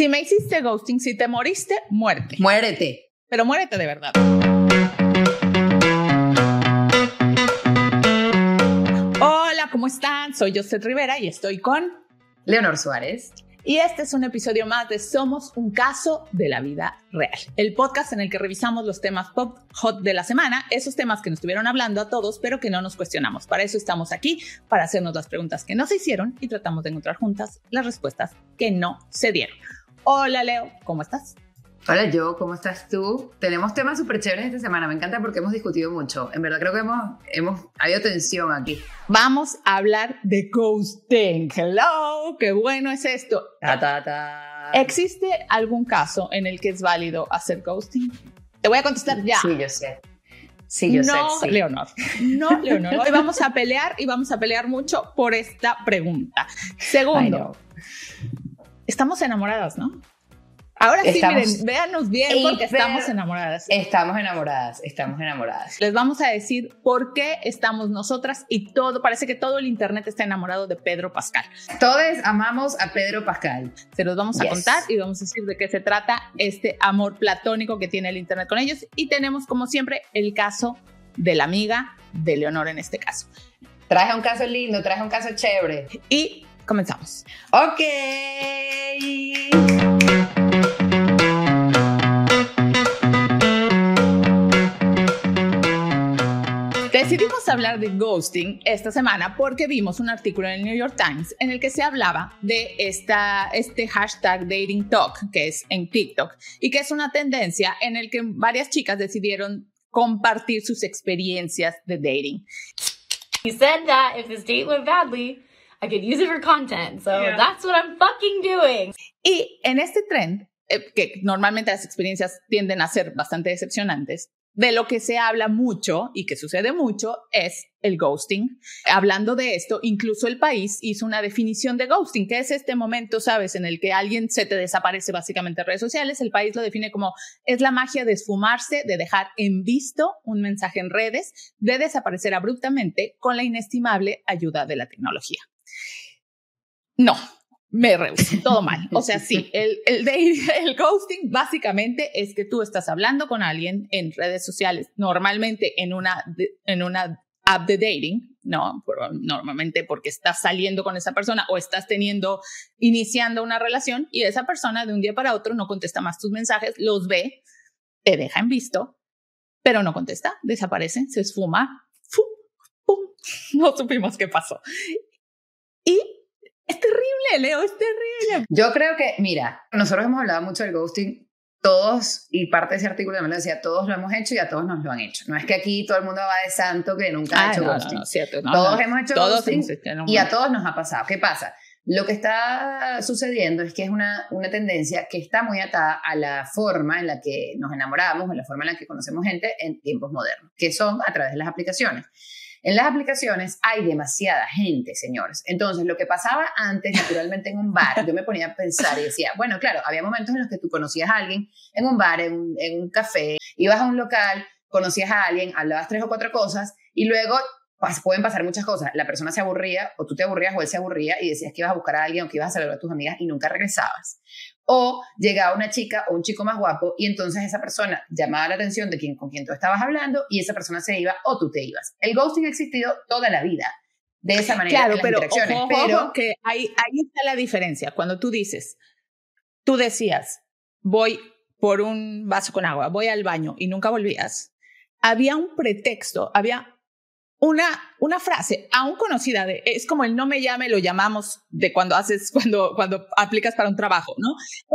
Si me hiciste ghosting, si te moriste, muerte. Muérete. Pero muérete de verdad. Hola, ¿cómo están? Soy José Rivera y estoy con Leonor Suárez. Y este es un episodio más de Somos un caso de la vida real, el podcast en el que revisamos los temas pop hot de la semana, esos temas que nos estuvieron hablando a todos, pero que no nos cuestionamos. Para eso estamos aquí, para hacernos las preguntas que no se hicieron y tratamos de encontrar juntas las respuestas que no se dieron. Hola Leo, ¿cómo estás? Hola yo, ¿cómo estás tú? Tenemos temas súper chéveres esta semana, me encanta porque hemos discutido mucho. En verdad creo que hemos, hemos habido tensión aquí. Vamos a hablar de ghosting. Hello, qué bueno es esto. Ta, ta, ta. ¿Existe algún caso en el que es válido hacer ghosting? Te voy a contestar ya. Sí, yo sé. Sí, yo no, sé. sí. Leonor. No, Leonor. Hoy vamos a pelear y vamos a pelear mucho por esta pregunta. Segundo. Estamos enamoradas, ¿no? Ahora sí, Estamos miren, véanos bien porque estamos enamoradas. Estamos enamoradas, estamos enamoradas. Les vamos a decir por qué estamos nosotras y todo, parece que todo el internet está enamorado de Pedro Pascal. Todos amamos a Pedro Pascal. Se los vamos a Yes. contar y vamos a decir de qué se trata este amor platónico que tiene el internet con ellos. Y tenemos, como siempre, el caso de la amiga de Leonor en este caso. Traje un caso lindo, traje un caso chévere. Y comenzamos. Ok. Decidimos hablar de ghosting esta semana porque vimos un artículo en el New York Times en el que se hablaba de esta, este hashtag Dating Talk, que es en TikTok, y que es una tendencia en el que varias chicas decidieron compartir sus experiencias de dating. He said that if this date went badly, I could use it for content. So Yeah. that's what I'm fucking doing. Y en este trend, eh, que normalmente las experiencias tienden a ser bastante decepcionantes, de lo que se habla mucho y que sucede mucho es el ghosting. Hablando de esto, incluso el país hizo una definición de ghosting, que es este momento, sabes, en el que alguien se te desaparece básicamente en redes sociales. El país lo define como es la magia de esfumarse, de dejar en visto un mensaje en redes, de desaparecer abruptamente con la inestimable ayuda de la tecnología. No, me rehuso, todo mal. O sea, sí, el, el, dating- el ghosting básicamente es que tú estás hablando con alguien en redes sociales, normalmente en una, en una app de dating, no, normalmente porque estás saliendo con esa persona o estás teniendo, iniciando una relación y esa persona de un día para otro no contesta más tus mensajes, los ve, te deja en visto, pero no contesta, desaparece, se esfuma, no supimos qué pasó. Es terrible, Leo, es terrible. Yo creo que, mira, nosotros hemos hablado mucho del ghosting, todos, y parte de ese artículo también lo decía, todos lo hemos hecho y a todos nos lo han hecho. No es que aquí todo el mundo va de santo que nunca ha Ah, hecho no, ghosting. no, cierto, no, todos no. hemos hecho Todos ghosting y a todos nos ha pasado. ¿Qué pasa? Lo que está sucediendo es que es una, una tendencia que está muy atada a la forma en la que nos enamoramos, en la forma en la que conocemos gente en tiempos modernos, que son a través de las aplicaciones. En las aplicaciones hay demasiada gente, señores. Entonces, lo que pasaba antes, naturalmente, en un bar, yo me ponía a pensar y decía, bueno, claro, había momentos en los que tú conocías a alguien en un bar, en un, en un café, ibas a un local, conocías a alguien, hablabas tres o cuatro cosas y luego pas- pueden pasar muchas cosas. La persona se aburría o tú te aburrías o él se aburría y decías que ibas a buscar a alguien o que ibas a saludar a tus amigas y nunca regresabas. O llegaba una chica o un chico más guapo y entonces esa persona llamaba la atención de quien con quien tú estabas hablando y esa persona se iba o tú te ibas. El ghosting ha existido toda la vida de esa manera Claro, las pero interacciones, ojo, ojo, pero que ahí, ahí está la diferencia. Cuando tú dices, tú decías, voy por un vaso con agua, voy al baño y nunca volvías, había un pretexto, había una, una frase aún conocida de, es como el no me llame, lo llamamos de cuando haces, cuando, cuando aplicas para un trabajo, ¿no?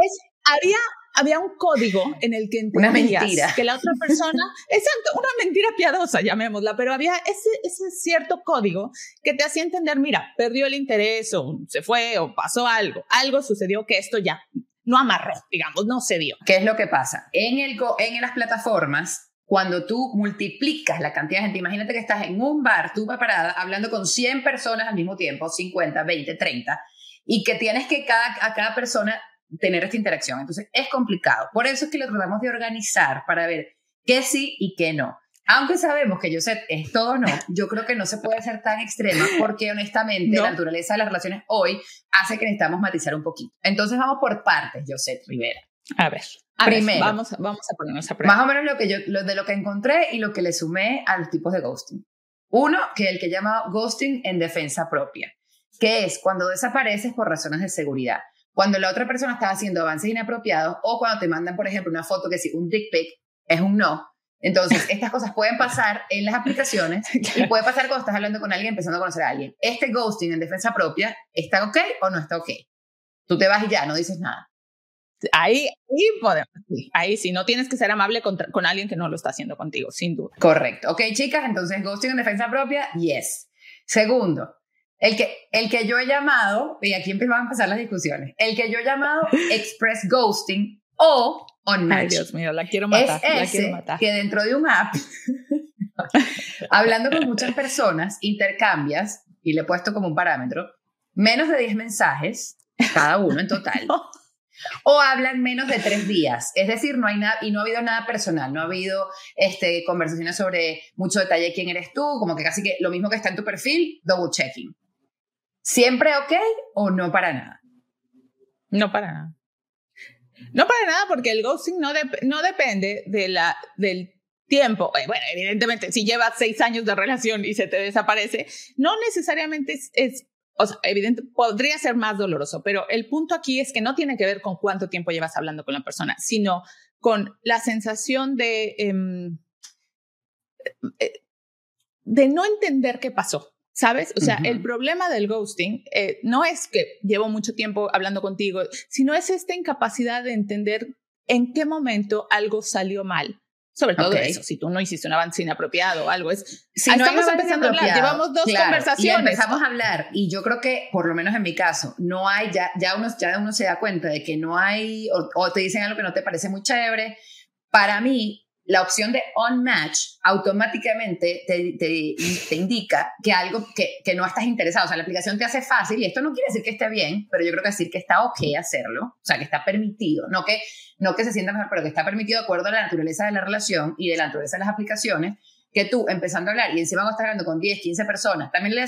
Es, había, había un código en el que Una entendías mentira. que la otra persona, exacto, una mentira piadosa, llamémosla, pero había ese, ese cierto código que te hacía entender, mira, perdió el interés o se fue o pasó algo, algo sucedió que esto ya no amarró, digamos, no se dio. ¿Qué es lo que pasa? En, el, en las plataformas, cuando tú multiplicas la cantidad de gente, imagínate que estás en un bar, tú parada, hablando con 100 personas al mismo tiempo, 50, 20, 30, y que tienes que cada, a cada persona tener esta interacción. Entonces es complicado. Por eso es que lo tratamos de organizar para ver qué sí y qué no. Aunque sabemos que Joseph es todo o no, yo creo que no se puede ser tan extrema porque honestamente No. la naturaleza de las relaciones hoy hace que necesitamos matizar un poquito. Entonces vamos por partes, Joseph Rivera. A ver. a ver, Primero. vamos, a- vamos a ponernos a prueba. Más o menos lo que yo, lo de lo que encontré y lo que le sumé a los tipos de ghosting. Uno, que el que llama ghosting en defensa propia, que es cuando desapareces por razones de seguridad. Cuando la otra persona está haciendo avances inapropiados o cuando te mandan, por ejemplo, una foto que sí, un dick pic es un no. Entonces, estas cosas pueden pasar en las aplicaciones y puede pasar cuando estás hablando con alguien, empezando a conocer a alguien. Este ghosting en defensa propia, ¿está ok o no está ok? Tú te vas y ya, no dices nada. Ahí, ahí podemos. sí, ahí sí, no tienes que ser amable con alguien que no lo está haciendo contigo, sin duda. Correcto. Ok, chicas, entonces ghosting en defensa propia, yes. Segundo, el que, el que yo he llamado, y aquí van a empezar las discusiones, el que yo he llamado express ghosting o on Ay, match. Dios mío, la quiero matar. es la quiero ese matar. que dentro de un app, hablando con muchas personas, intercambias, y le he puesto como un parámetro, menos de 10 mensajes, cada uno en total. O hablan menos de tres días, es decir, no hay nada y no ha habido nada personal, no ha habido este, conversaciones sobre mucho detalle quién eres tú, como que casi que lo mismo que está en tu perfil, double checking. ¿Siempre ok o no para nada? No para nada. No para nada porque el ghosting no, no depende de la, del tiempo. Eh, Bueno, evidentemente, si llevas seis años de relación y se te desaparece, no necesariamente es, es- o sea, evidente, podría ser más doloroso, pero el punto aquí es que no tiene que ver con cuánto tiempo llevas hablando con la persona, sino con la sensación de, em, eh, de no entender qué pasó. ¿Sabes? O sea, el problema del ghosting eh, no es que llevo mucho tiempo hablando contigo, sino es esta incapacidad de entender en qué momento algo salió mal. Sobre todo eso, si tú no hiciste un avance inapropiado o algo, es... Si Ah, no estamos empezando a hablar, llevamos dos claro, conversaciones. Y empezamos a hablar, y yo creo que, por lo menos en mi caso, no hay, ya, ya, uno, ya uno se da cuenta de que no hay, o, o te dicen algo que no te parece muy chévere. Para mí, la opción de on match automáticamente te, te, te indica que algo que, que no estás interesado, o sea, la aplicación te hace fácil, y esto no quiere decir que esté bien, pero yo creo que decir que está ok hacerlo, o sea, que está permitido, no que, no que se sienta mejor, pero que está permitido de acuerdo a la naturaleza de la relación y de la naturaleza de las aplicaciones, que tú empezando a hablar y encima cuando estás hablando con 10, 15 personas, también le,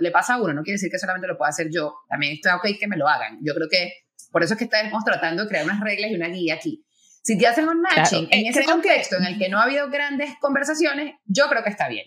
le pasa a uno, no quiere decir que solamente lo pueda hacer yo, también está ok que me lo hagan. Yo creo que por eso es que estamos tratando de crear unas reglas y una guía aquí. Si te hacen un matching Claro, en eh, ese creo que- contexto en el que no ha habido grandes conversaciones, yo creo que está bien.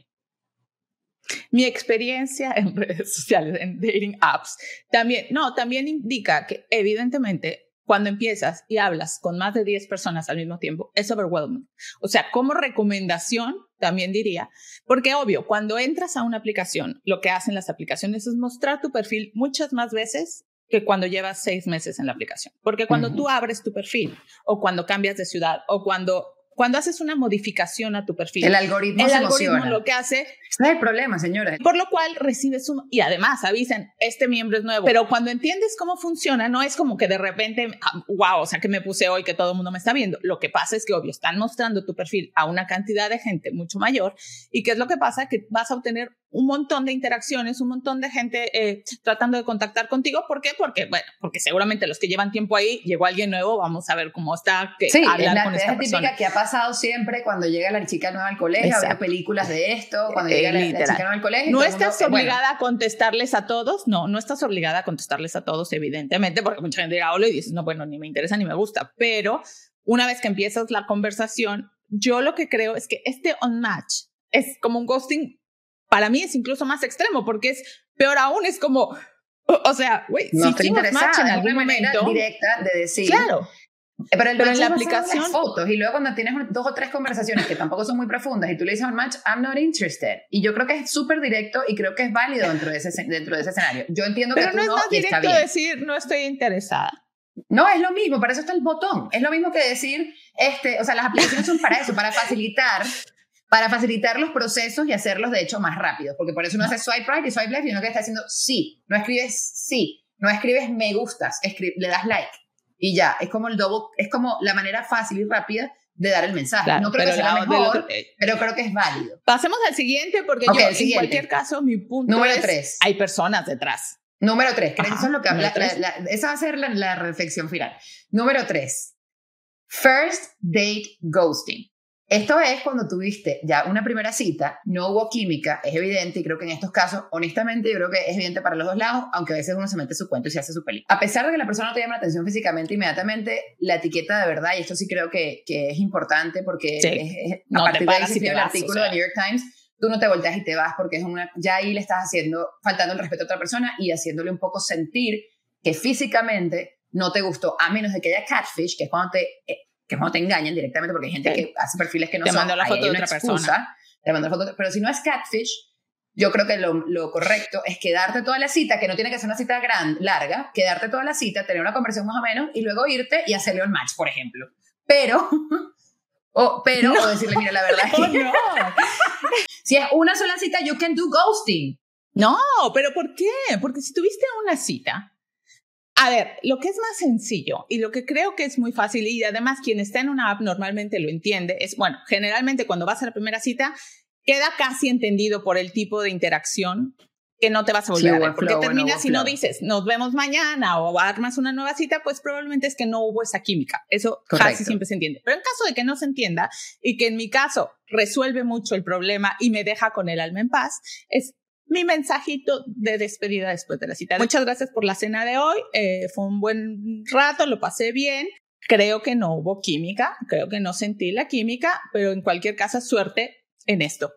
mi experiencia en redes sociales, en dating apps, también, no, también indica que evidentemente cuando empiezas y hablas con más de 10 personas al mismo tiempo, es overwhelming. O sea, como recomendación, también diría, porque obvio, cuando entras a una aplicación, lo que hacen las aplicaciones es mostrar tu perfil muchas más veces que cuando llevas seis meses en la aplicación. Porque cuando Ujú. tú abres tu perfil o cuando cambias de ciudad o cuando, cuando haces una modificación a tu perfil, El algoritmo el se algoritmo emociona. lo que hace Ese es el problema, señora. por lo cual recibes un... Y además avisan, este miembro es nuevo. Pero cuando entiendes cómo funciona, no es como que de repente, ah, wow, o sea, que me puse hoy que todo el mundo me está viendo. Lo que pasa es que, obvio, están mostrando tu perfil a una cantidad de gente mucho mayor. ¿Y qué es lo que pasa? Que vas a obtener un montón de interacciones, un montón de gente eh, tratando de contactar contigo. ¿Por qué? Porque, bueno, porque seguramente los que llevan tiempo ahí, llegó alguien nuevo, vamos a ver cómo está, que Sí, es hablar la con es esta típica persona. que ha pasado siempre cuando llega la chica nueva al colegio, había películas de esto, cuando Eh, llega la, la chica nueva al colegio. No el mundo, estás eh, bueno, obligada a contestarles a todos, no, no estás obligada a contestarles a todos, evidentemente, porque mucha gente llega hola y dices, no, bueno, ni me interesa ni me gusta, pero una vez que empiezas la conversación, yo lo que creo es que este on match es como un ghosting, para mí es incluso más extremo, porque es peor aún, es como, o, o sea, güey, no si hicimos match en es algún momento, directa de decir. claro, Eh, Pero, el Pero en la es basado las aplicación- fotos y luego cuando tienes dos o tres conversaciones que tampoco son muy profundas y tú le dices a un match, I'm not interested. Y yo creo que es súper directo y creo que es válido dentro de ese, dentro de ese escenario. Yo entiendo pero que tú no es no más y está directo decir, no estoy interesada. No, es lo mismo, para eso está el botón. Es lo mismo que decir, este, o sea, las aplicaciones son para eso, para facilitar, para facilitar los procesos y hacerlos de hecho más rápidos, porque por eso uno hace swipe right y swipe left y uno que está haciendo sí, no escribes sí, no escribes me gustas, escri- le das like y ya, es como el double, es como la manera fácil y rápida de dar el mensaje. Claro, no creo que sea la- mejor, otro- eh, pero creo que es válido. Pasemos al siguiente, porque Ok, yo, el en siguiente. cualquier caso, mi punto Número es, tres. hay personas detrás. Número tres, creo que eso es lo que habla, la- la- esa va a ser la, la reflexión final. Número tres, first date ghosting. Esto es cuando tuviste ya una primera cita, no hubo química, es evidente, y creo que en estos casos, honestamente, yo creo que es evidente para los dos lados, aunque a veces uno se mete su cuento y se hace su película. A pesar de que la persona no te llama la atención físicamente inmediatamente, la etiqueta de verdad, y esto sí creo que, que es importante porque Sí. es, es- No a partir de ahí y te escribe el vas, artículo o de sea. New York Times, tú no te volteas y te vas porque es una, ya ahí le estás haciendo, faltando el respeto a otra persona y haciéndole un poco sentir que físicamente no te gustó, a menos de que haya catfish, que es cuando te, eh, que es cuando te engañan directamente, porque hay gente Sí. que hace perfiles que no Te son, mandó la foto de otra excusa, te mandó la foto, pero si no es catfish, yo creo que lo, lo correcto es quedarte toda la cita, que no tiene que ser una cita gran, larga, quedarte toda la cita, tener una conversación más o menos y luego irte y hacerle un match, por ejemplo. Pero, o, pero, o decirle, mira, la verdad es Oh, que no. si es una sola cita, you can do ghosting. No, pero ¿por qué? Porque si tuviste una cita, a ver, lo que es más sencillo y lo que creo que es muy fácil y además quien está en una app normalmente lo entiende, es, bueno, generalmente cuando vas a la primera cita, queda casi entendido por el tipo de interacción que no te vas a volver Sí, a ver. Porque flow, terminas y no dices, nos vemos mañana o armas una nueva cita, pues probablemente es que no hubo esa química. Eso Correcto. casi siempre se entiende. Pero en caso de que no se entienda y que en mi caso resuelve mucho el problema y me deja con el alma en paz, es mi mensajito de despedida después de la cita. Muchas gracias por la cena de hoy. eh, fue un buen rato, lo pasé bien. Creo que no hubo química, creo que no sentí la química, pero en cualquier caso, suerte en esto.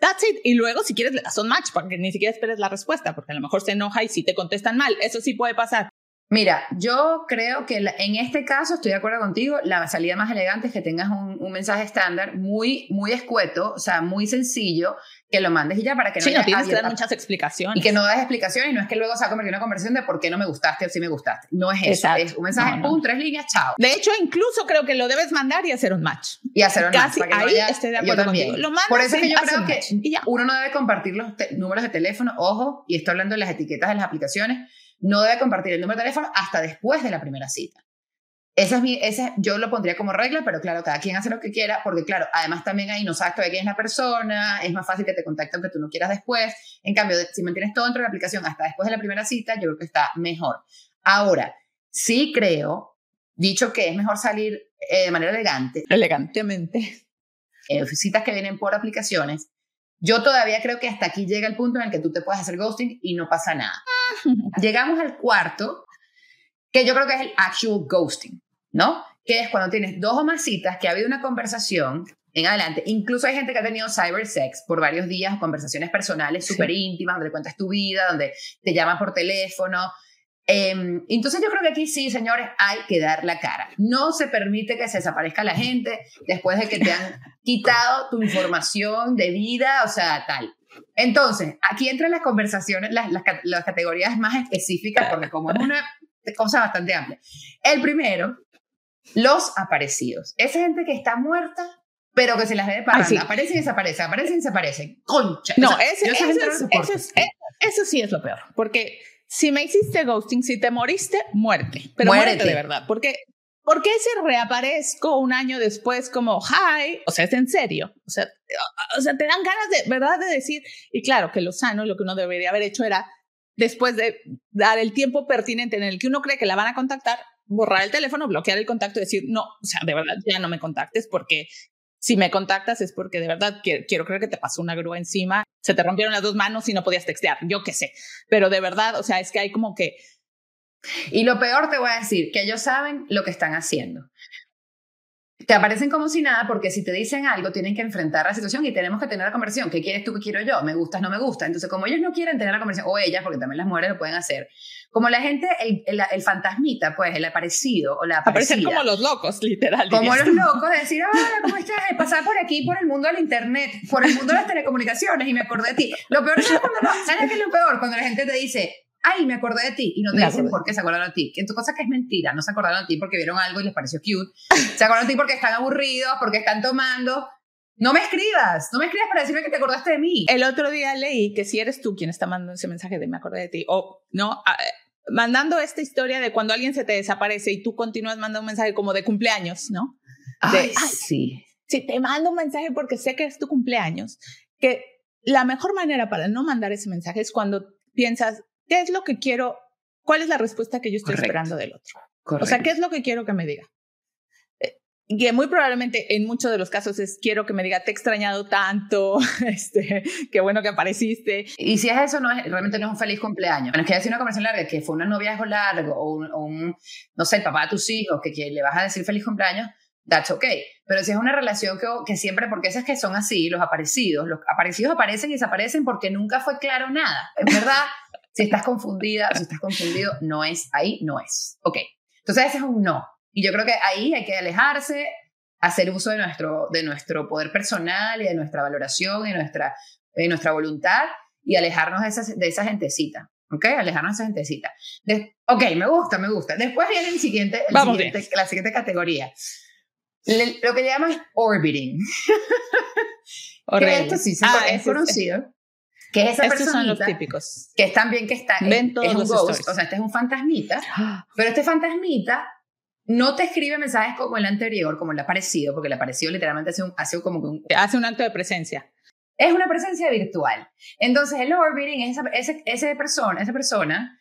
That's it. Y luego, si quieres, le das un match para que ni siquiera esperes la respuesta, porque a lo mejor se enoja y si te contestan mal. Eso sí puede pasar. Mira, yo creo que la- en este caso estoy de acuerdo contigo. La salida más elegante es que tengas un, un mensaje estándar muy, muy escueto, o sea, muy sencillo, que lo mandes y ya para que no, Sí, no tienes que dar muchas explicaciones. y que no des explicaciones. No es que luego se ha convertido en una conversación de por qué no me gustaste o si me gustaste. No es eso. Es un mensaje, No, no. pum, tres líneas, chao. De hecho, incluso creo que lo debes mandar y hacer un match. Y hacer un Casi match para que no ahí estoy de acuerdo contigo. Lo mandas Por eso es que y yo creo un que y uno no debe compartir los números de teléfono, ojo, y estoy hablando de las etiquetas de las aplicaciones, no debe compartir el número de teléfono hasta después de la primera cita. Esa es mi, esa, yo lo pondría como regla, pero claro, cada quien hace lo que quiera, porque claro, además también ahí no sabes todavía quién es la persona, es más fácil que te contacten aunque tú no quieras después. En cambio, si mantienes todo dentro de la aplicación hasta después de la primera cita, yo creo que está mejor. Ahora, sí creo, dicho que es mejor salir eh, de manera elegante, Elegantemente. eh, citas que vienen por aplicaciones, yo todavía creo que hasta aquí llega el punto en el que tú te puedes hacer ghosting y no pasa nada. Llegamos al cuarto, que yo creo que es el actual ghosting, ¿no? Que es cuando tienes dos o más citas, que ha habido una conversación en adelante. Incluso hay gente que ha tenido cybersex por varios días, conversaciones personales Sí. súper íntimas, donde le cuentas tu vida, donde te llaman por teléfono. Em, entonces yo creo que aquí sí, señores, hay que dar la cara. No se permite que se desaparezca la gente después de que te han quitado tu información de vida, o sea, tal. Entonces, aquí entran las conversaciones, las, las, las categorías más específicas, porque como es una cosa bastante amplia. El primero, los aparecidos. Esa gente que está muerta, pero que se las ve de parranda. Ay, sí. Aparecen y desaparecen, aparecen y desaparecen. Concha. No, O sea, ese, no es- eso es- eso sí es lo peor. Porque si me hiciste ghosting, si te moriste, muerte. Pero Muérete. muérete de verdad. Porque, ¿Por qué si reaparezco un año después como, hi? O sea, es en serio. O sea, o sea, te dan ganas de, ¿verdad? De decir, y claro, que lo sano, lo que uno debería haber hecho era, después de dar el tiempo pertinente en el que uno cree que la van a contactar, borrar el teléfono, bloquear el contacto decir, no, o sea, de verdad, ya no me contactes porque si me contactas es porque de verdad quiero, quiero creer que te pasó una grúa encima, se te rompieron las dos manos y no podías textear, yo qué sé. Pero de verdad, o sea, es que hay como que Y lo peor te voy a decir, que ellos saben lo que están haciendo. Te aparecen como si nada porque si te dicen algo tienen que enfrentar la situación y tenemos que tener la conversación. ¿Qué quieres tú? ¿Qué quiero yo? ¿Me gustas? ¿No me gusta? Entonces, como ellos no quieren tener la conversación, o ellas, porque también las mujeres lo pueden hacer, como la gente, el, el, el fantasmita, pues, el aparecido o la aparecen aparecida. como los locos, literal. Como los locos, de decir, hola, ¿cómo estás? De pasar por aquí, por el mundo del internet, por el mundo de las telecomunicaciones y me acordé de ti. Lo peor es cuando no, ¿sabes qué es lo peor? Cuando la gente te dice, ay, me acordé de ti y no te Me dicen acordé. por qué se acordaron de ti. Que tu cosa que es mentira, no se acordaron de ti porque vieron algo y les pareció cute. Se acordaron de ti porque están aburridos, porque están tomando. No me escribas, no me escribas para decirme que te acordaste de mí. El otro día leí que si eres tú quien está mandando ese mensaje de me acordé de ti, o no, ah, eh, mandando esta historia de cuando alguien se te desaparece y tú continúas mandando un mensaje como de cumpleaños, ¿no? de, Ay, ay, sí. Si te mando un mensaje porque sé que es tu cumpleaños, que la mejor manera para no mandar ese mensaje es cuando piensas, ¿qué es lo que quiero? ¿Cuál es la respuesta que yo estoy Correcto. esperando del otro? Correcto. O sea, ¿qué es lo que quiero que me diga? Eh, que muy probablemente en muchos de los casos es quiero que me diga te he extrañado tanto, este, qué bueno que apareciste. Y si es eso, no es, realmente no es un feliz cumpleaños. Bueno, es que decir una conversación larga, que fue un noviazgo largo o un, o un, no sé, el papá de tus hijos, que, que le vas a decir feliz cumpleaños, that's okay. Pero si es una relación que, que siempre, porque esas que son así, los aparecidos, los aparecidos aparecen y desaparecen porque nunca fue claro nada. Es verdad, si estás confundida, si estás confundido, no es ahí, no es. Ok. Entonces ese es un no. Y yo creo que ahí hay que alejarse, hacer uso de nuestro, de nuestro poder personal y de nuestra valoración y nuestra, de nuestra voluntad y alejarnos de esa, de esa gentecita. ¿Ok? Alejarnos de esa gentecita. ok, me gusta, me gusta. Después viene el siguiente, el siguiente la siguiente categoría lo que llaman orbiting. que esto sí ah, es conocido. Que es esa Estos son los típicos. Que es también que está. Ven es un ghost, o sea, este es un fantasmita. pero este fantasmita no te escribe mensajes como el anterior, como el aparecido, porque el aparecido literalmente hace, un, hace como un, Hace un acto de presencia. Es una presencia virtual. Entonces, el orbiting es esa, esa, persona, esa persona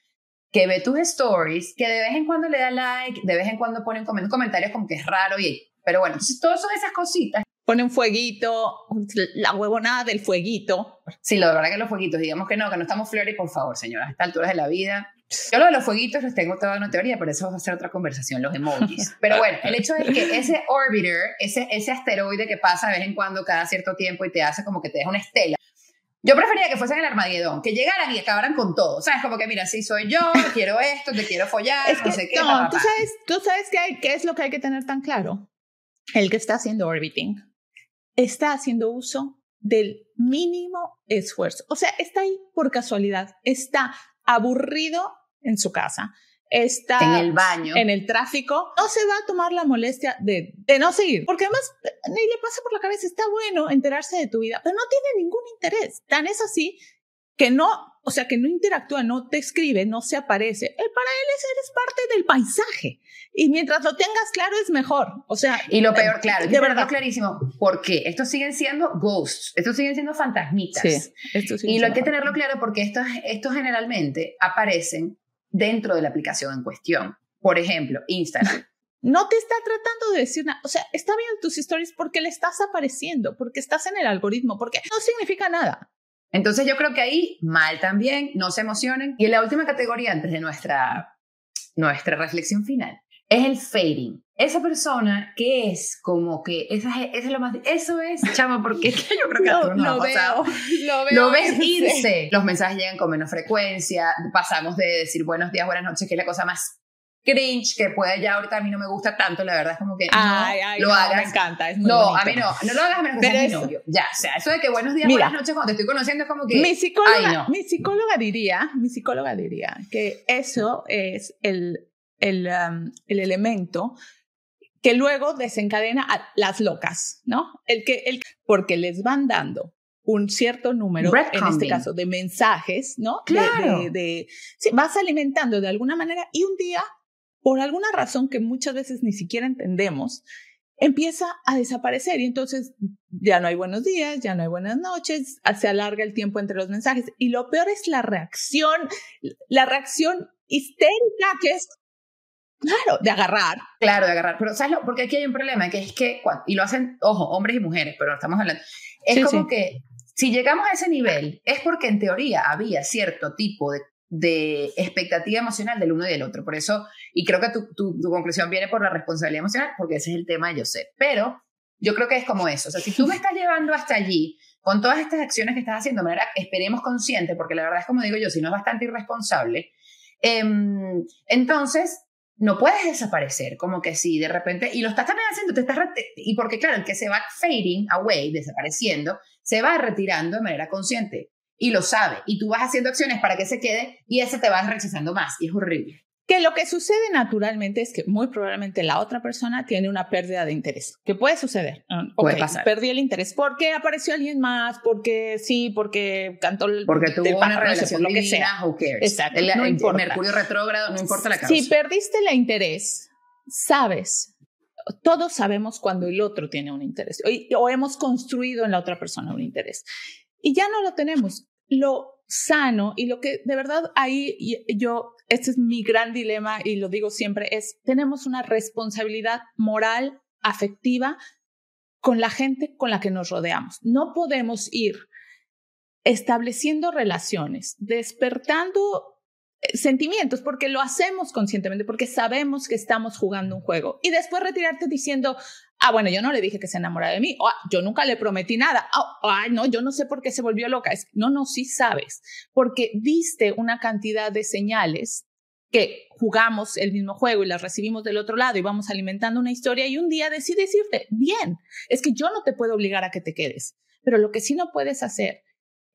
que ve tus stories, que de vez en cuando le da like, de vez en cuando pone comentarios como que es raro y pero bueno, entonces todas son esas cositas. Pone un fueguito, la huevonada del fueguito. Sí, la verdad que los fueguitos, digamos que no, que no estamos flores, por favor, señora, a estas alturas de la vida. Yo lo de los fueguitos los tengo toda una teoría, pero eso va a ser otra conversación, los emojis. Pero bueno, el hecho es que ese orbiter, ese, ese asteroide que pasa de vez en cuando cada cierto tiempo y te hace como que te deja una estela, yo prefería que fuesen el Armagedón, que llegaran y acabaran con todo. ¿Sabes? Como que, mira, sí soy yo, quiero esto, te quiero follar, no sé qué. No, tú sabes, tú sabes qué, qué es lo que hay que tener tan claro el que está haciendo orbiting, está haciendo uso del mínimo esfuerzo. O sea, está ahí por casualidad, está aburrido en su casa, está en el baño, en el tráfico, no se va a tomar la molestia de, de no seguir, porque además ni le pasa por la cabeza, está bueno enterarse de tu vida, pero no tiene ningún interés. Tan es así que no, o sea, que no interactúa, no te escribe, no se aparece. Él, para él es, eres parte del paisaje. Y mientras lo tengas claro es mejor. O sea, y lo peor, claro, de verdad clarísimo, porque estos siguen siendo ghosts, estos siguen siendo fantasmitas. Sí, y lo hay que tenerlo claro porque estos, estos generalmente aparecen dentro de la aplicación en cuestión. Por ejemplo, Instagram. No te está tratando de decir nada, o sea, está viendo tus stories porque le estás apareciendo, porque estás en el algoritmo, porque no significa nada. Entonces yo creo que ahí mal también, no se emocionen. Y en la última categoría, antes de nuestra, nuestra reflexión final, es el fading. Esa persona que es como que, esa, es lo más, eso es, chama, porque yo creo que no, no lo, veo, lo, veo, lo ves irse. Los mensajes llegan con menos frecuencia, pasamos de decir buenos días, buenas noches, que es la cosa más cringe que puede ya ahorita a mí no me gusta tanto, la verdad es como que ay, ay, lo hagas. Me encanta, es muy No, a mí no, no lo hagas menos que sea mi novio. Ya, o sea, eso de que buenos días, buenas noches cuando te estoy conociendo es como que mi psicóloga, mi psicóloga diría, mi psicóloga diría que eso es el el, um, el elemento que luego desencadena a las locas, ¿no? El que el porque les van dando un cierto número, en este caso, de mensajes, ¿no? Claro. De, de, vas alimentando de alguna manera y un día por alguna razón que muchas veces ni siquiera entendemos, empieza a desaparecer y entonces ya no hay buenos días, ya no hay buenas noches, se alarga el tiempo entre los mensajes y lo peor es la reacción, la reacción histérica que es Claro, de agarrar. Claro, de agarrar. Pero, ¿sabes? Porque aquí hay un problema, que es que, y lo hacen, ojo, hombres y mujeres, pero estamos hablando. Es como que si llegamos a ese nivel, es porque en teoría había cierto tipo de de expectativa emocional del uno y del otro. Por eso, y creo que tu, tu, conclusión viene por la responsabilidad emocional, porque ese es el tema de sé Pero yo creo que es como eso. O sea, si tú me estás llevando hasta allí con todas estas acciones que estás haciendo de manera, esperemos, consciente, porque la verdad es como digo yo, si no es bastante irresponsable, em, entonces no puedes desaparecer, como que si de repente, y lo estás también haciendo, te estás, y porque claro, el que se va fading away, desapareciendo, se va retirando de manera consciente y lo sabe. Y tú vas haciendo acciones para que se quede y ese te va rechazando más y es horrible. Que lo que sucede naturalmente es que muy probablemente la otra persona tiene una pérdida de interés, que puede suceder. Ah, puede pasar. Perdí el interés porque apareció alguien más, porque sí, porque cantó el Porque tuvo una relación lo que sea. Who cares? Exacto. El, Mercurio retrógrado, no importa la causa. Si perdiste el interés, sabes, todos sabemos cuando el otro tiene un interés o hemos construido en la otra persona un interés y ya no lo tenemos. Lo sano y lo que de verdad ahí yo, este es mi gran dilema y lo digo siempre, es tenemos una responsabilidad moral afectiva con la gente con la que nos rodeamos. No podemos ir estableciendo relaciones, despertando eh, sentimientos, porque lo hacemos conscientemente, porque sabemos que estamos jugando un juego. Y después retirarte diciendo, ah, bueno, yo no le dije que se enamora de mí, o, ah, yo nunca le prometí nada, ah, no, yo no sé por qué se volvió loca. no, no, sí sabes, porque diste una cantidad de señales que jugamos el mismo juego y las recibimos del otro lado y vamos alimentando una historia y un día decide decirte, bien, es que yo no te puedo obligar a que te quedes, pero lo que sí no puedes hacer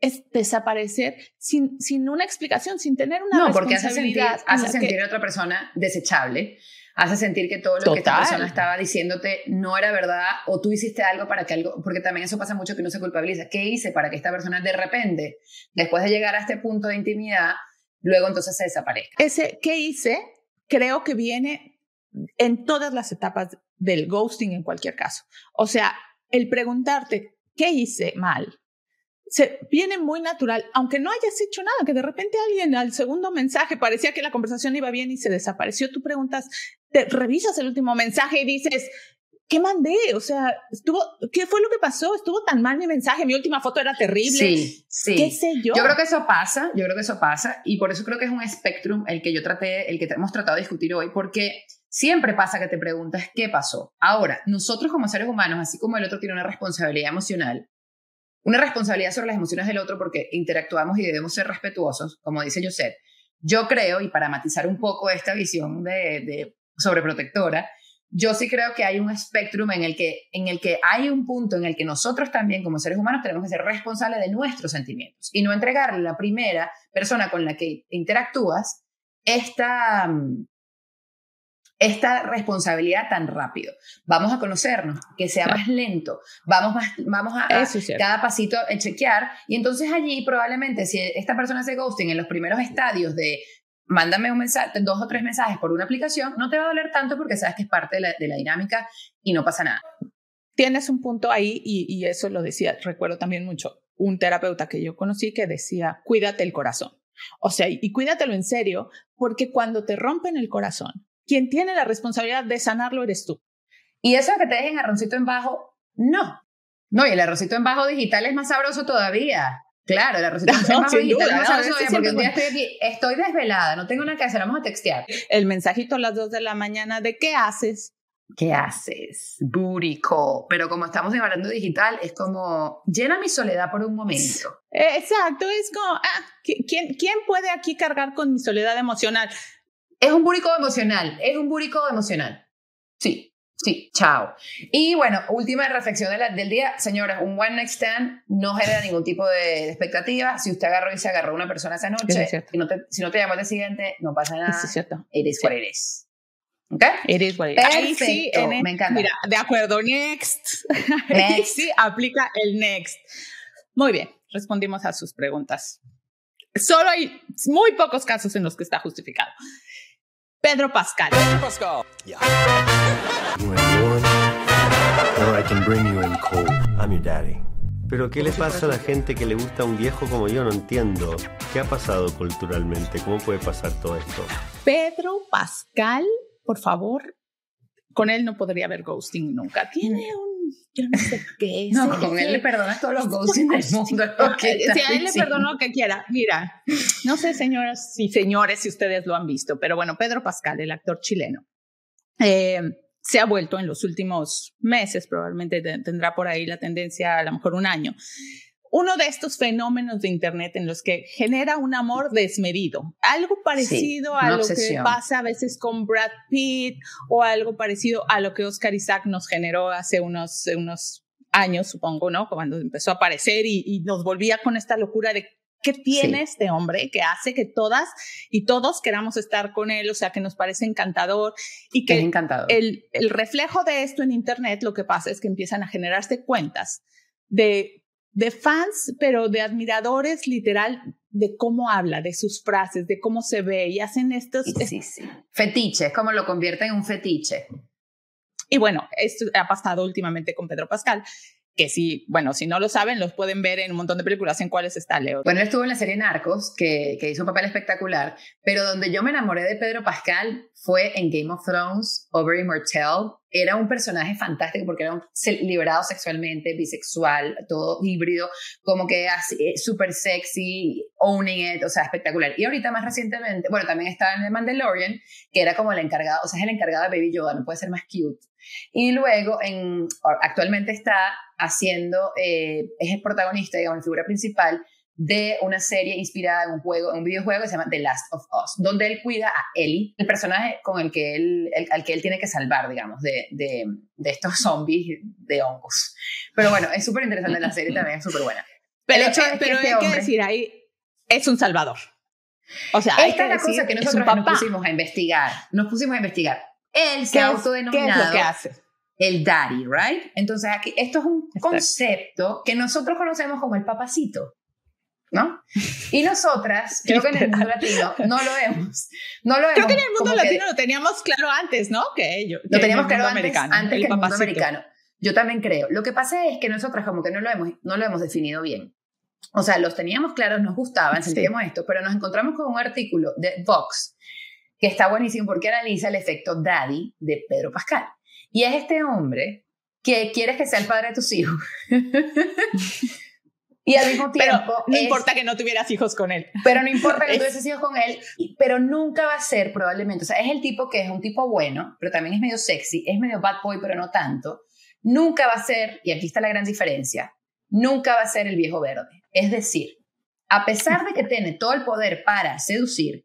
es desaparecer sin, sin una explicación, sin tener una no, porque hace sentir, hace sentir a otra persona desechable, hace sentir que todo lo que esta persona estaba diciéndote no era verdad o tú hiciste algo para que algo, porque también eso pasa mucho que uno se culpabiliza. ¿Qué hice para que esta persona de repente, después de llegar a este punto de intimidad, luego entonces se desaparezca? Ese ¿qué hice? Creo que viene en todas las etapas del ghosting en cualquier caso. O sea, el preguntarte, ¿qué hice mal? Se viene muy natural, aunque no hayas hecho nada, que de repente alguien al segundo mensaje parecía que la conversación iba bien y se desapareció. Tú preguntas, te revisas el último mensaje y dices, ¿qué mandé? O sea, estuvo, ¿qué fue lo que pasó? Estuvo tan mal mi mensaje, mi última foto era terrible. Sí, sí. ¿Qué sé yo? Yo creo que eso pasa, yo creo que eso pasa y por eso creo que es un spectrum el que yo traté, el que hemos tratado de discutir hoy, porque siempre pasa que te preguntas qué pasó. Ahora, nosotros como seres humanos, así como el otro tiene una responsabilidad emocional, una responsabilidad sobre las emociones del otro porque interactuamos y debemos ser respetuosos, como dice Josep. Yo creo, y para matizar un poco esta visión de, de sobreprotectora, yo sí creo que hay un espectro en el que en el que hay un punto en el que nosotros también como seres humanos tenemos que ser responsables de nuestros sentimientos y no entregarle a la primera persona con la que interactúas esta mm, esta responsabilidad tan rápido. Vamos a conocernos, que sea más lento, vamos, vamos a, cada pasito a chequear y entonces allí probablemente si esta persona hace ghosting en los primeros estadios de mándame un mensaje, dos o tres mensajes por una aplicación, no te va a doler tanto porque sabes que es parte de la, dinámica y no pasa nada. Tienes un punto ahí y, y eso lo decía, recuerdo también mucho, un terapeuta que yo conocí que decía, cuídate el corazón. O sea, y cuídatelo en serio, porque cuando te rompen el corazón, quien tiene la responsabilidad de sanarlo eres tú. Y eso de que te dejen arrocito en bajo, no. No, y el arrocito en bajo digital es más sabroso todavía. Claro, el arrocito en bajo digital es más sabroso todavía porque un día estoy aquí, estoy desvelada, no tengo nada que hacer, vamos a textear. El mensajito a las 2 de la mañana de ¿qué haces? ¿Qué haces? Burico. Pero como estamos hablando digital, es como llena mi soledad por un momento. Exacto, es como, ah, ¿quién, ¿quién puede aquí cargar con mi soledad emocional? Es un búrico emocional, es un búrico emocional. Sí, sí, chao. Y bueno, última reflexión del día, señoras, un one next stand no genera ningún tipo de expectativa. Si usted agarró y se agarró a una persona esa noche, si no, te, si no te llama el siguiente, no pasa nada. es cierto. Eres what eres. ¿Ok? Eres what Perfecto, sí, me encanta. Mira, de acuerdo, next. next. sí, aplica el next. Muy bien, respondimos a sus preguntas. Solo hay muy pocos casos en los que está justificado. Pedro Pascal. Pedro Pascal. Yeah. Or I can bring you in cold. I'm your daddy. Pero ¿qué le pasa a la gente que le gusta un viejo como yo? No entiendo. ¿Qué ha pasado culturalmente? ¿Cómo puede pasar todo esto? Pedro Pascal, por favor, con él no podría haber ghosting nunca. Tiene un yo no sé qué es. No, con él le perdonas todos los ghosting del mundo. Si a él le perdono lo que quiera. Mira, no sé, señoras y señores, si ustedes lo han visto, pero bueno, Pedro Pascal, el actor chileno, eh, se ha vuelto en los últimos meses, probablemente tendrá por ahí la tendencia a lo mejor un año, uno de estos fenómenos de Internet en los que genera un amor desmedido, algo parecido a lo que pasa a veces con Brad Pitt o algo parecido a lo que Oscar Isaac nos generó hace unos, unos años, supongo, ¿no? Cuando empezó a aparecer y, nos volvía con esta locura de qué tiene este hombre que hace que todas y todos queramos estar con él, o sea, que nos parece encantador y que El, el reflejo de esto en Internet lo que pasa es que empiezan a generarse cuentas de de fans, pero de admiradores literal de cómo habla, de sus frases, de cómo se ve y hacen estos... Sí, sí. Fetiche, como lo convierte en un fetiche. Y bueno, esto ha pasado últimamente con Pedro Pascal. Que sí, bueno, si no lo saben, los pueden ver en un montón de películas en cuáles está Leo. Bueno, él estuvo en la serie Narcos, que, que hizo un papel espectacular, pero donde yo me enamoré de Pedro Pascal fue en Game of Thrones, Over Immortal. Era un personaje fantástico porque era un liberado sexualmente, bisexual, todo híbrido, como que así, eh, súper sexy, owning it, o sea, espectacular. Y ahorita más recientemente, bueno, también estaba en The Mandalorian, que era como el encargado, o sea, es el encargado de Baby Yoda, no puede ser más cute. Y luego, en, actualmente está haciendo, eh, es el protagonista, digamos, la figura principal de una serie inspirada en un juego, en un videojuego que se llama The Last of Us, donde él cuida a Ellie, el personaje con el que él, al que él tiene que salvar, digamos, de, de, de estos zombies de hongos. Pero bueno, es súper interesante la serie también, es súper buena. Pero, hecho pero que hay que decir ahí, es un salvador. O sea, esta es la cosa que nosotros nos pusimos a investigar. Nos pusimos a investigar. Él se ha autodenominado el daddy, right? Entonces, aquí, esto es un concepto que nosotros conocemos como el papacito. ¿no? Y nosotras, creo que en el mundo latino no lo vemos. No lo creo que en el mundo latino lo teníamos claro antes, ¿no? Que ellos. Lo teníamos claro antes, americano, antes que el mundo americano. Yo también creo. Lo que pasa es que nosotras como que no lo hemos, no lo hemos definido bien. O sea, los teníamos claros, nos gustaban, sentíamos esto, pero nos encontramos con un artículo de Vox que está buenísimo porque analiza el efecto daddy de Pedro Pascal. Y es este hombre que quieres que sea el padre de tus hijos. y al mismo tiempo... no importa que no tuvieras hijos con él. Pero no importa que no tuvieras hijos con él, pero nunca va a ser probablemente, o sea, es el tipo que es un tipo bueno, pero también es medio sexy, es medio bad boy, pero no tanto. Nunca va a ser, y aquí está la gran diferencia, nunca va a ser el viejo verde. Es decir, a pesar de que tiene todo el poder para seducir,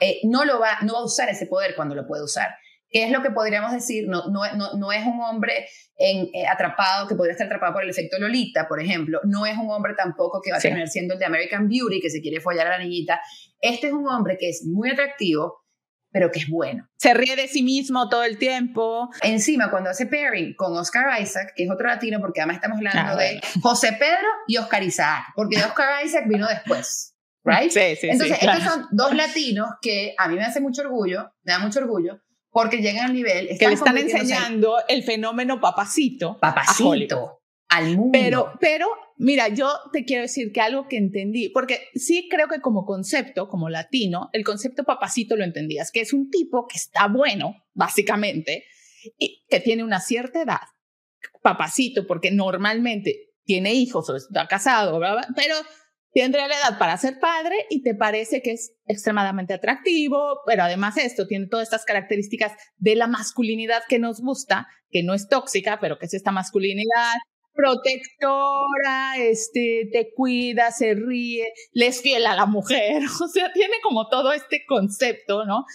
eh, no, lo va, no va a usar ese poder cuando lo puede usar. ¿Qué es lo que podríamos decir? No, no, no, es un hombre en, eh, atrapado que podría estar atrapado por el efecto Lolita, por ejemplo. No es un hombre tampoco que va a tener siendo el de American Beauty, que se quiere follar a la niñita. Este es un hombre que es muy atractivo, pero que es bueno. Se ríe de sí mismo todo el tiempo. Encima, cuando hace pairing con Oscar Isaac, que es otro latino, porque además estamos hablando ah, de José Pedro y Oscar Isaac, porque Oscar Isaac vino después. Right? Sí, sí, Entonces, estos son dos latinos que a mí me hace mucho orgullo, me da mucho orgullo, porque llegan al nivel. que le están enseñando el fenómeno papacito. Papacito. al mundo. Pero, pero, mira, yo te quiero decir que algo que entendí, porque sí creo que como concepto, como latino, el concepto papacito lo entendías, que es un tipo que está bueno, básicamente, y que tiene una cierta edad. Papacito, porque normalmente tiene hijos o está casado, pero tendría la edad para ser padre y te parece que es extremadamente atractivo, pero además esto tiene todas estas características de la masculinidad que nos gusta, que no es tóxica, pero que es esta masculinidad protectora, este, te cuida, se ríe, le es fiel a la mujer, o sea, tiene como todo este concepto, ¿no?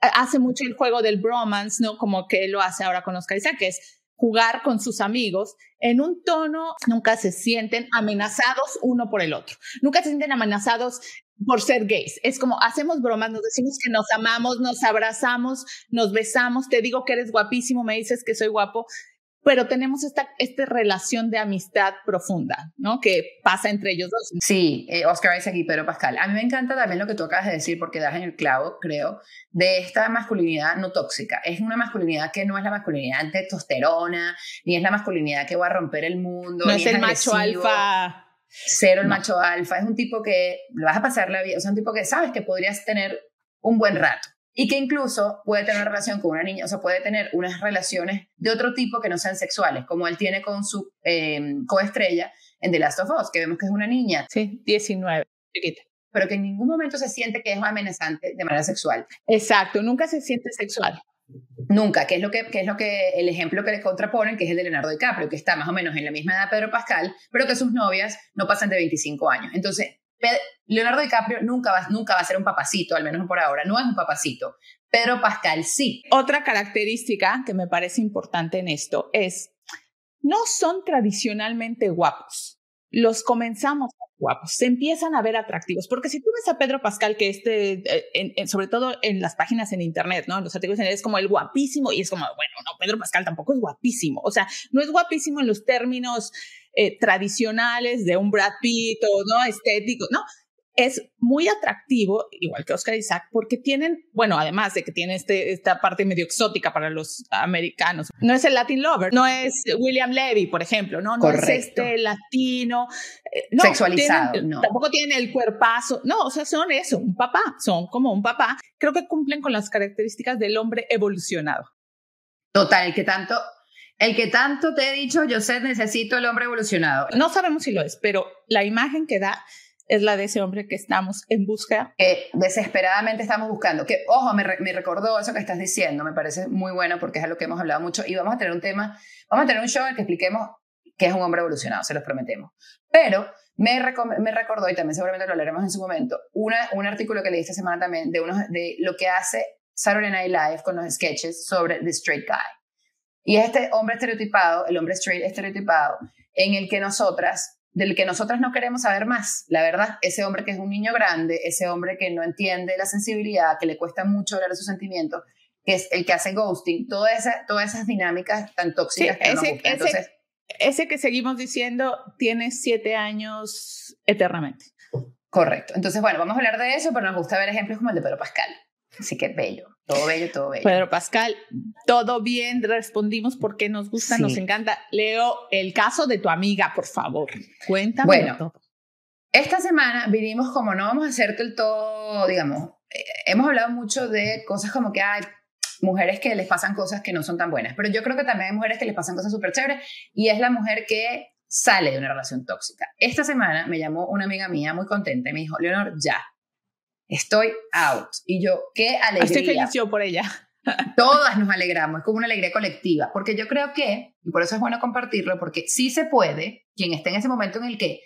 Hace mucho el juego del bromance, ¿no? Como que lo hace ahora con Oscar Isaac, que es jugar con sus amigos en un tono, nunca se sienten amenazados uno por el otro, nunca se sienten amenazados por ser gays. Es como hacemos bromas, nos decimos que nos amamos, nos abrazamos, nos besamos, te digo que eres guapísimo, me dices que soy guapo, pero tenemos esta, esta relación de amistad profunda, ¿no? Que pasa entre ellos dos. Sí, eh, Oscar Isaac y Pedro Pascal. A mí me encanta también lo que tú acabas de decir, porque das en el clavo, creo, de esta masculinidad no tóxica. Es una masculinidad que no es la masculinidad testosterona, ni es la masculinidad que va a romper el mundo. No es el macho alfa. Cero el macho alfa. Es un tipo que le vas a pasar la vida, o sea, un tipo que sabes que podrías tener un buen rato y que incluso puede tener relación con una niña, o sea, puede tener unas relaciones de otro tipo que no sean sexuales, como él tiene con su eh, coestrella en The Last of Us, que vemos que es una niña. Sí, 19, chiquita. Pero que en ningún momento se siente que es amenazante de manera sexual. Exacto, nunca se siente sexual. Nunca, que es lo que, que es lo que el ejemplo que le contraponen, que es el de Leonardo DiCaprio, que está más o menos en la misma edad de Pedro Pascal, pero que sus novias no pasan de 25 años. Entonces, Leonardo DiCaprio nunca va, nunca va a ser un papacito, al menos por ahora, no es un papacito. Pedro Pascal sí. Otra característica que me parece importante en esto es, no son tradicionalmente guapos. Los comenzamos guapos, se empiezan a ver atractivos, porque si tú ves a Pedro Pascal, que este, eh, sobre todo en las páginas en internet, ¿no? En los artículos es como el guapísimo y es como, bueno, no, Pedro Pascal tampoco es guapísimo, o sea, no es guapísimo en los términos eh, tradicionales de un Brad Pitt o no estético, no, es muy atractivo, igual que Oscar Isaac, porque tienen, bueno, además de que tiene este, esta parte medio exótica para los americanos. No es el Latin Lover, no es William Levy, por ejemplo, no, no es este latino. Eh, no, Sexualizado, no. Tampoco tiene el cuerpazo. No, o sea, son eso, un papá, son como un papá. Creo que cumplen con las características del hombre evolucionado. Total, el que tanto, el que tanto te he dicho, yo sé, necesito el hombre evolucionado. No sabemos si lo es, pero la imagen que da es la de ese hombre que estamos en busca. Que desesperadamente estamos buscando. Que, ojo, me, me, recordó eso que estás diciendo, me parece muy bueno porque es a lo que hemos hablado mucho y vamos a tener un tema, vamos a tener un show en el que expliquemos que es un hombre evolucionado, se los prometemos. Pero me, me recordó, y también seguramente lo hablaremos en su momento, una, un artículo que leí esta semana también de, unos, de lo que hace Saturday Night Live con los sketches sobre The Straight Guy. Y este hombre estereotipado, el hombre straight estereotipado, en el que nosotras del que nosotras no queremos saber más, la verdad, ese hombre que es un niño grande, ese hombre que no entiende la sensibilidad, que le cuesta mucho hablar de sus sentimientos, que es el que hace ghosting, toda esa, todas esas dinámicas tan tóxicas que ese, Entonces, ese, que seguimos diciendo tiene siete años eternamente. Correcto. Entonces, bueno, vamos a hablar de eso, pero nos gusta ver ejemplos como el de Pedro Pascal. Así que bello, todo bello, todo bello. Pedro Pascal, todo bien, respondimos porque nos gusta, nos encanta. Leo, el caso de tu amiga, por favor, cuéntame bueno, todo. Esta semana vinimos como no vamos a hacerte el todo, digamos, eh, hemos hablado mucho de cosas como que hay mujeres que les pasan cosas que no son tan buenas, pero yo creo que también hay mujeres que les pasan cosas súper chéveres y es la mujer que sale de una relación tóxica. Esta semana me llamó una amiga mía muy contenta y me dijo, Leonor, ya, estoy out. Y yo, qué alegría. Estoy feliz yo por ella. Todas nos alegramos, es como una alegría colectiva, porque yo creo que, y por eso es bueno compartirlo, porque sí se puede, quien esté en ese momento en el que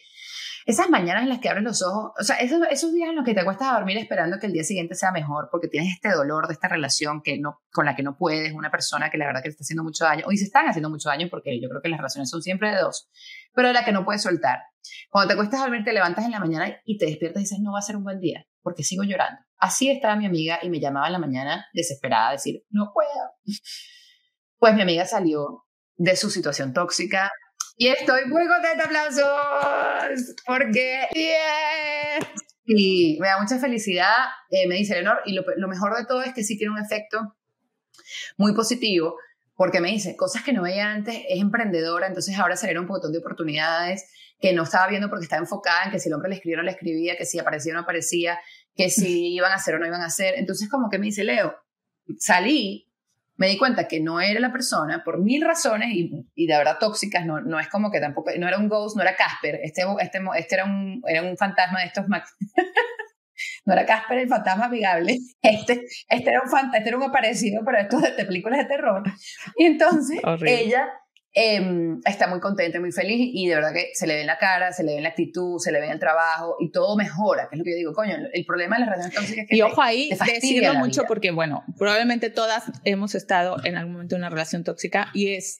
esas mañanas en las que abres los ojos, o sea, esos, esos días en los que te acuestas dormir esperando que el día siguiente sea mejor, porque tienes este dolor de esta relación que no, con la que no puedes, una persona que la verdad que te está haciendo mucho daño, y se están haciendo mucho daño porque yo creo que las relaciones son siempre de dos, pero de la que no puedes soltar. Cuando te acuestas a dormir, te levantas en la mañana y te despiertas y dices, no va a ser un buen día, porque sigo llorando. Así estaba mi amiga y me llamaba en la mañana desesperada a decir, no puedo. Pues mi amiga salió de su situación tóxica, y estoy muy contenta, aplausos, porque y me da mucha felicidad, eh, me dice Leonor, y lo, lo, mejor de todo es que sí tiene un efecto muy positivo, porque me dice, cosas que no veía antes, es emprendedora, entonces ahora salieron un montón de oportunidades que no estaba viendo porque estaba enfocada en que si el hombre le escribía o no le escribía, que si aparecía o no aparecía, que si iban a hacer o no iban a hacer. Entonces como que me dice, Leo, salí me di cuenta que no era la persona por mil razones y, y de verdad tóxicas, no, no es como que tampoco, no era un ghost, no era Casper, este, este, este era, un, era un fantasma de estos Max. no era Casper el fantasma amigable, este, este era un fantasma, este era un aparecido, pero esto de, de películas de terror. Y entonces ella Em, está muy contenta, muy feliz y de verdad que se le ve en la cara, se le ve en la actitud, se le ve en el trabajo y todo mejora, que es lo que yo digo, coño, el problema de las relaciones tóxicas es que... Y ojo ahí, decirlo mucho porque, bueno, probablemente todas hemos estado en algún momento en una relación tóxica y es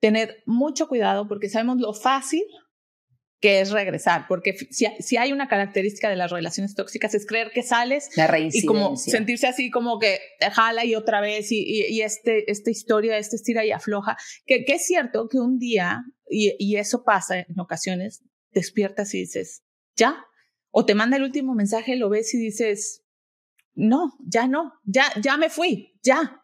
tener mucho cuidado porque sabemos lo fácil que es regresar, porque si, si, hay una característica de las relaciones tóxicas es creer que sales y como sentirse así como que jala y otra vez y, y, este, esta historia, este estira y afloja, que, que es cierto que un día, y, y, eso pasa en ocasiones, despiertas y dices, ya, o te manda el último mensaje, lo ves y dices, no, ya no, ya, ya me fui, ya,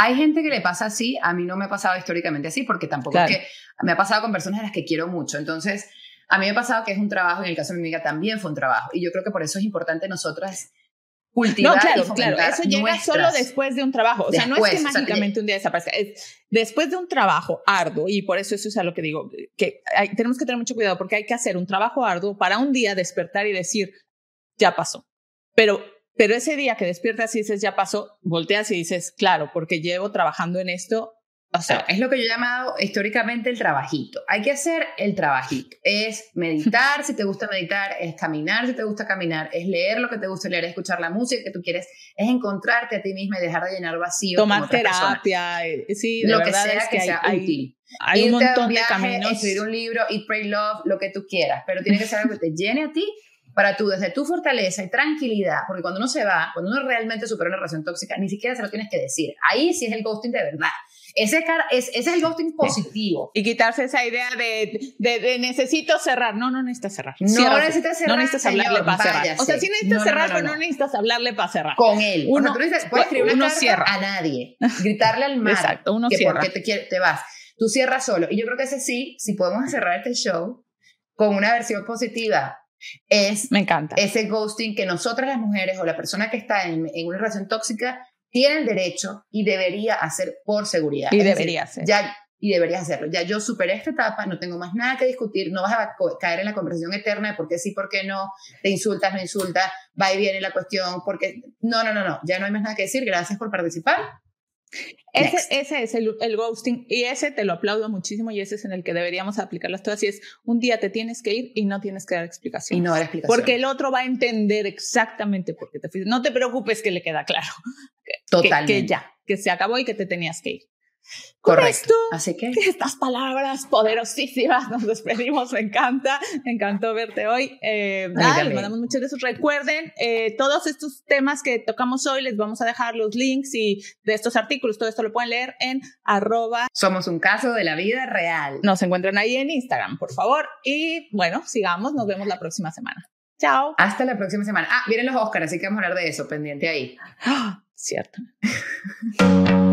hay gente que le pasa así, a mí no me ha pasado históricamente así, porque tampoco es que me ha pasado con personas a las que quiero mucho. Entonces, a mí me ha pasado que es un trabajo, en el caso de mi amiga también fue un trabajo. Y yo creo que por eso es importante nosotras cultivar no, claro, claro, eso llega solo después de un trabajo, o sea, no es que mágicamente un día desaparezca, es después de un trabajo arduo, y por eso eso es a lo que digo, que tenemos que tener mucho cuidado porque hay que hacer un trabajo arduo para un día despertar y decir, ya pasó, pero, pero ese día que despiertas y dices, ya pasó, volteas y dices, claro, porque llevo trabajando en esto o sea, es lo que yo he llamado históricamente el trabajito. Hay que hacer el trabajito. Es meditar si te gusta meditar, es caminar si te gusta caminar, es leer lo que te gusta leer, es escuchar la música que tú quieres, es encontrarte a ti misma y dejar de llenar vacío. Tomar terapia, eh, sí, lo que sea que, sea hay, útil. Hay, un montón de caminos. Escribir un libro, Eat, Pray, Love, lo que tú quieras, pero tiene que ser algo que te llene a ti para tú, desde tu fortaleza y tranquilidad, porque cuando uno se va, cuando uno realmente supera una relación tóxica, ni siquiera se lo tienes que decir. Ahí sí es el ghosting de verdad Ese, cara, es, ese es el ghosting positivo. Y quitarse esa idea de, de, de necesito cerrar. No, no necesitas cerrar. No Ciérrate. necesitas cerrar, No necesitas hablarle señor, para cerrar. váyase. O sea, sí necesitas No, no, cerrar, no, pero no. no necesitas hablarle para cerrar. Con él. Uno- Uno, tú dices, puedes escribir una uno carta cierra. a nadie, gritarle al mar Exacto, uno que cierra. por qué te, quiere- te vas. Tú cierras solo. Y yo creo que ese sí, si podemos cerrar este show con una versión positiva, es Me encanta. ese ghosting que nosotras las mujeres o la persona que está en, en una relación tóxica tiene el derecho y debería hacer por seguridad. Y Es decir, debería hacer. Ya, y deberías hacerlo. Ya yo superé esta etapa, no tengo más nada que discutir, no vas a caer en la conversación eterna de por qué sí, por qué no, te insultas, no insultas, va y viene la cuestión, porque no, no, no, no, ya no hay más nada que decir, gracias por participar. Ese, es el, el ghosting y ese te lo aplaudo muchísimo y ese es en el que deberíamos aplicarlas todas y es un día te tienes que ir y no tienes que dar explicación. Y no dar explicación. Porque el otro va a entender exactamente por qué te fuiste. No te preocupes que le queda claro. Que- Totalmente. Que, ya, que se acabó y que te tenías que ir. Con Correcto. esto, Así que estas palabras poderosísimas, nos despedimos, me encanta, me encantó verte hoy. Eh, nada, les mandamos muchos besos. Recuerden, eh, todos estos temas que tocamos hoy, les vamos a dejar los links y de estos artículos, todo esto lo pueden leer en arroba, somos un caso de la vida real. nos encuentran ahí en Instagram, por favor. Y bueno, sigamos, nos vemos la próxima semana. Chao. Hasta la próxima semana. Ah, vienen los Oscars, así que vamos a hablar de eso, pendiente ahí. Ah, Cierto.